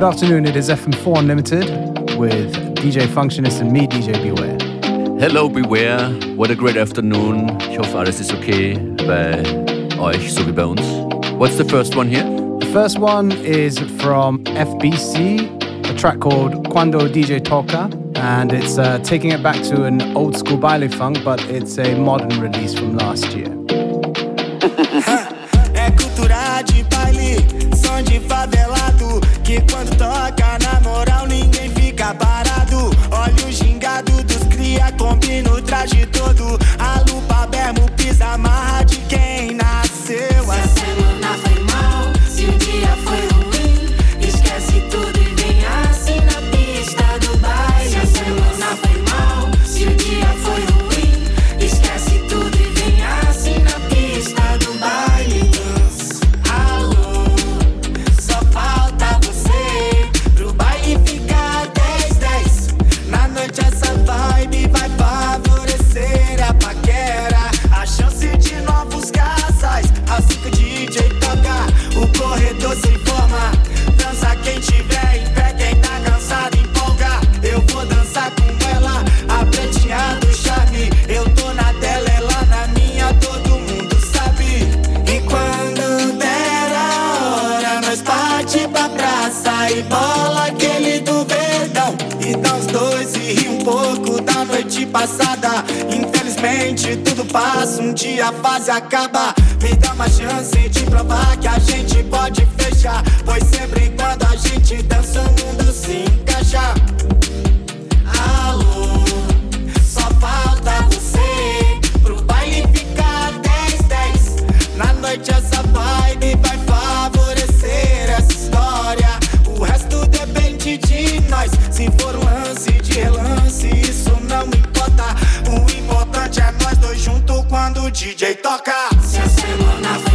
Good afternoon, it is FM4 Unlimited with DJ Functionist and me, DJ Beware. Hello Beware, what a great afternoon. Ich hoffe, alles ist okay bei euch, so wie bei uns. What's the first one here? The first one is from FBC, a track called Quando DJ Toca, and it's uh, taking it back to an old school baile funk, but it's a modern release from last year. é cultura de baile, som de favelado, que quando toca na moral ninguém fica parado. Passada. Infelizmente, tudo passa, um dia a fase acaba. Me dá uma chance de provar que a gente pode fechar. Pois sempre quando a gente dança, o mundo se encaixa. Alô, só falta você pro baile ficar 10-10. Na noite essa de nós. Se for um lance de relance, isso não importa. O importante é nós dois juntos quando o DJ toca. Se a semana foi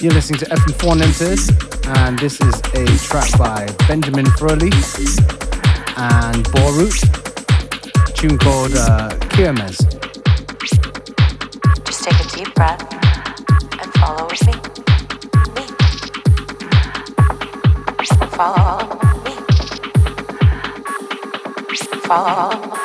You're listening to FM4 Unlimited, and this is a track by Benjamin Furley and Borut, tune called uh, Kirmes. Just take a deep breath and follow me. Me. Follow me. Follow.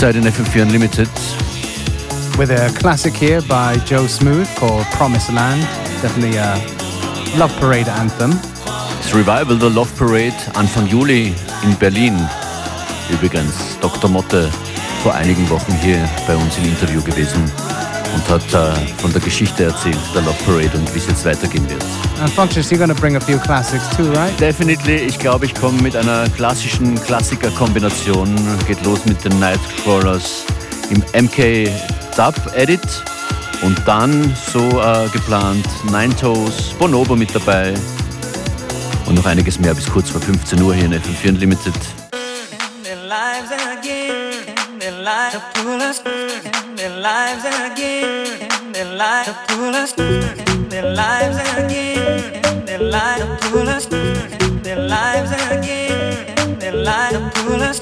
Halbzeit in FM4 Unlimited. With a classic here by Joe Smooth called Promised Land. Definitely a Love Parade anthem. Das Revival der Love Parade Anfang Juli in Berlin. Übrigens, Dr. Motte vor einigen Wochen hier bei uns im Interview gewesen und hat äh, von der Geschichte erzählt, der Love Parade und wie es jetzt weitergehen wird. And Functions, you're going to bring a few classics too, right? Definitely, ich glaube, ich komme mit einer klassischen Klassiker-Kombination. Geht los mit den Nightcrawlers im MK Dub Edit und dann so äh, geplant Nine Toes, Bonobo mit dabei und noch einiges mehr bis kurz vor 15 Uhr hier in FM4 Unlimited. Lives again, their lives to pull us, their lives again, their lives to pull us, their lives again, their lives to pull us,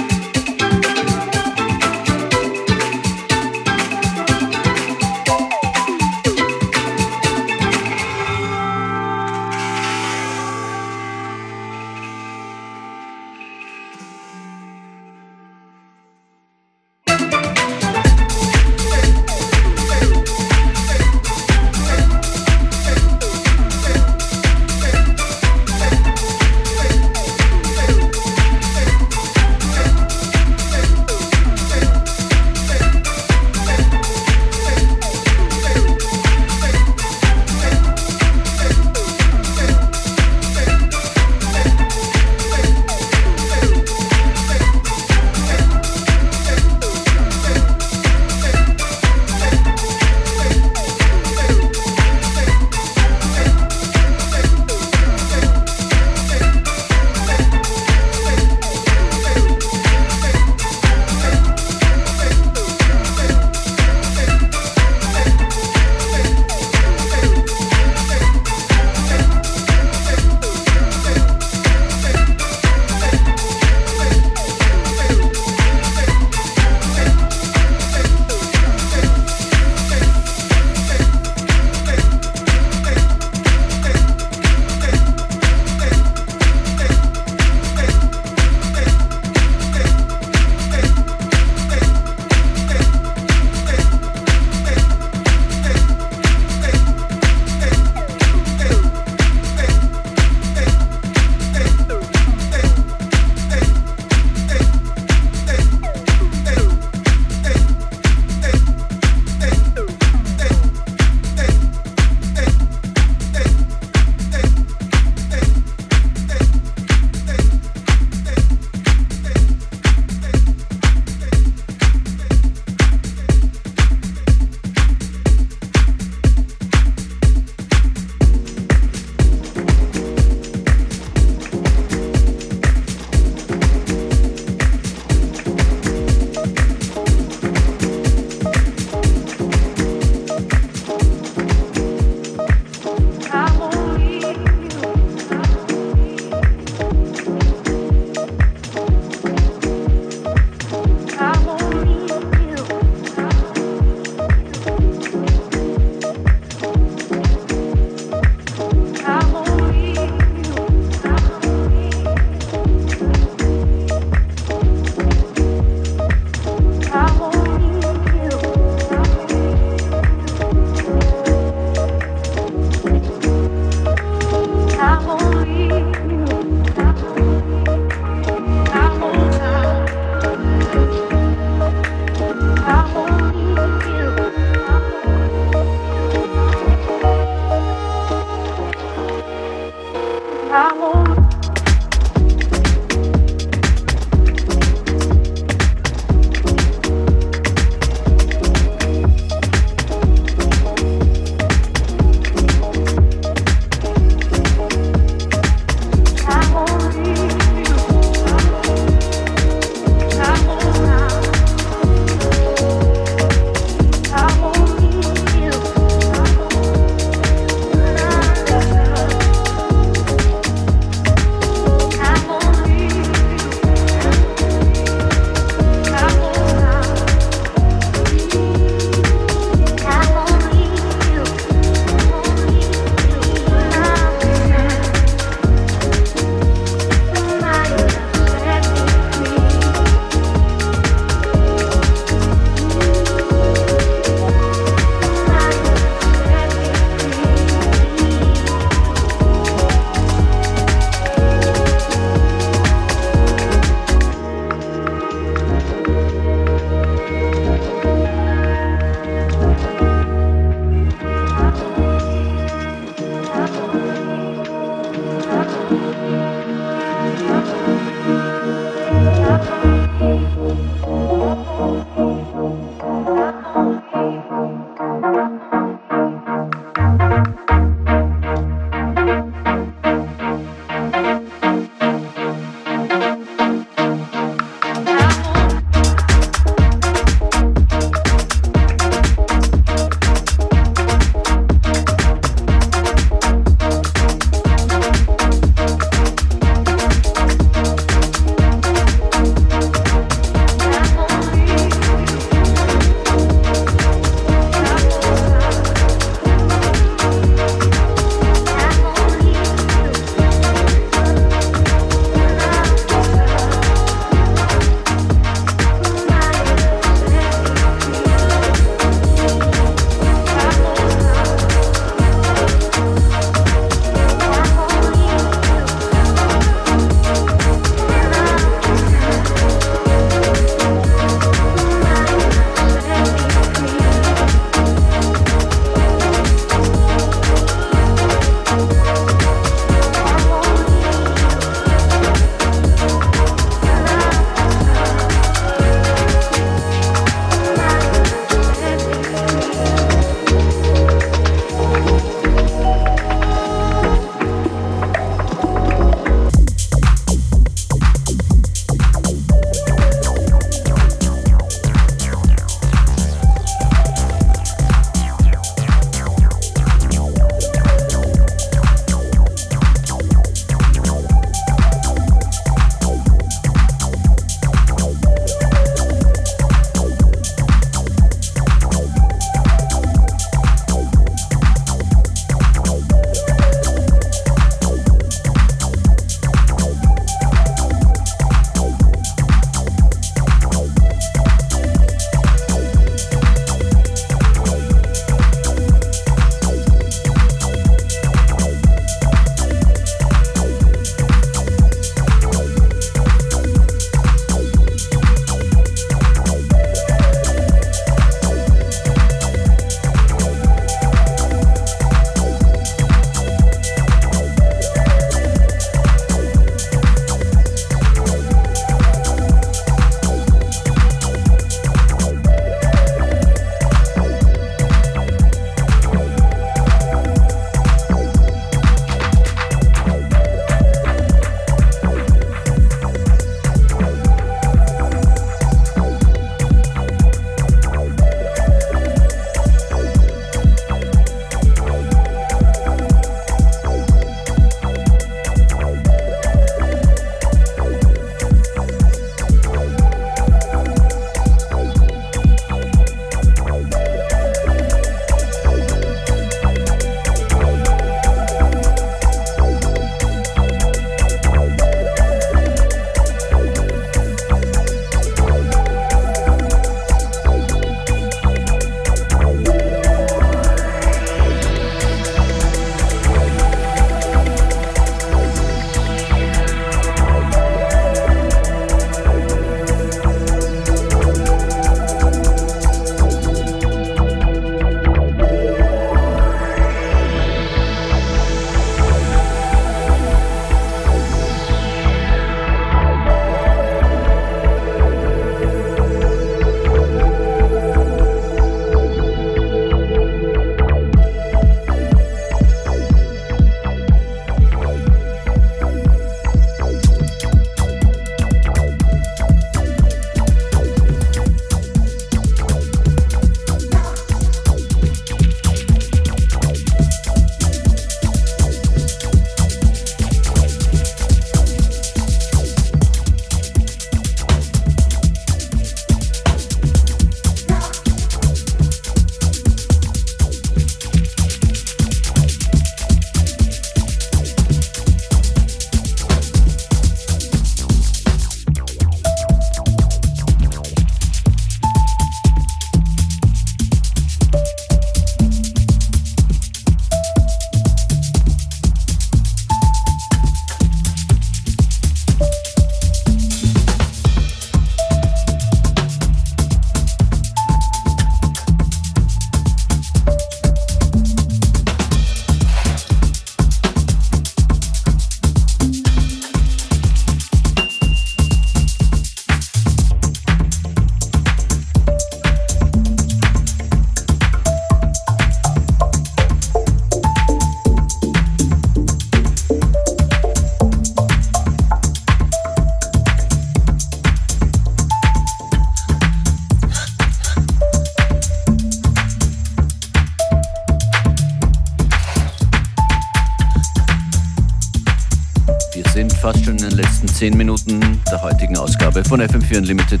Ausgabe von FM4 Unlimited.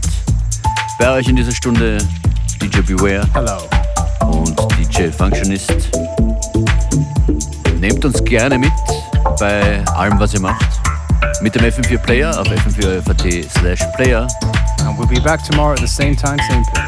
Bei euch in dieser Stunde DJ Beware Hello. und DJ Functionist. Nehmt uns gerne mit bei allem, was ihr macht. Mit dem FM4 Player auf fm4.at slash player. And we'll be back tomorrow at the same time, same place.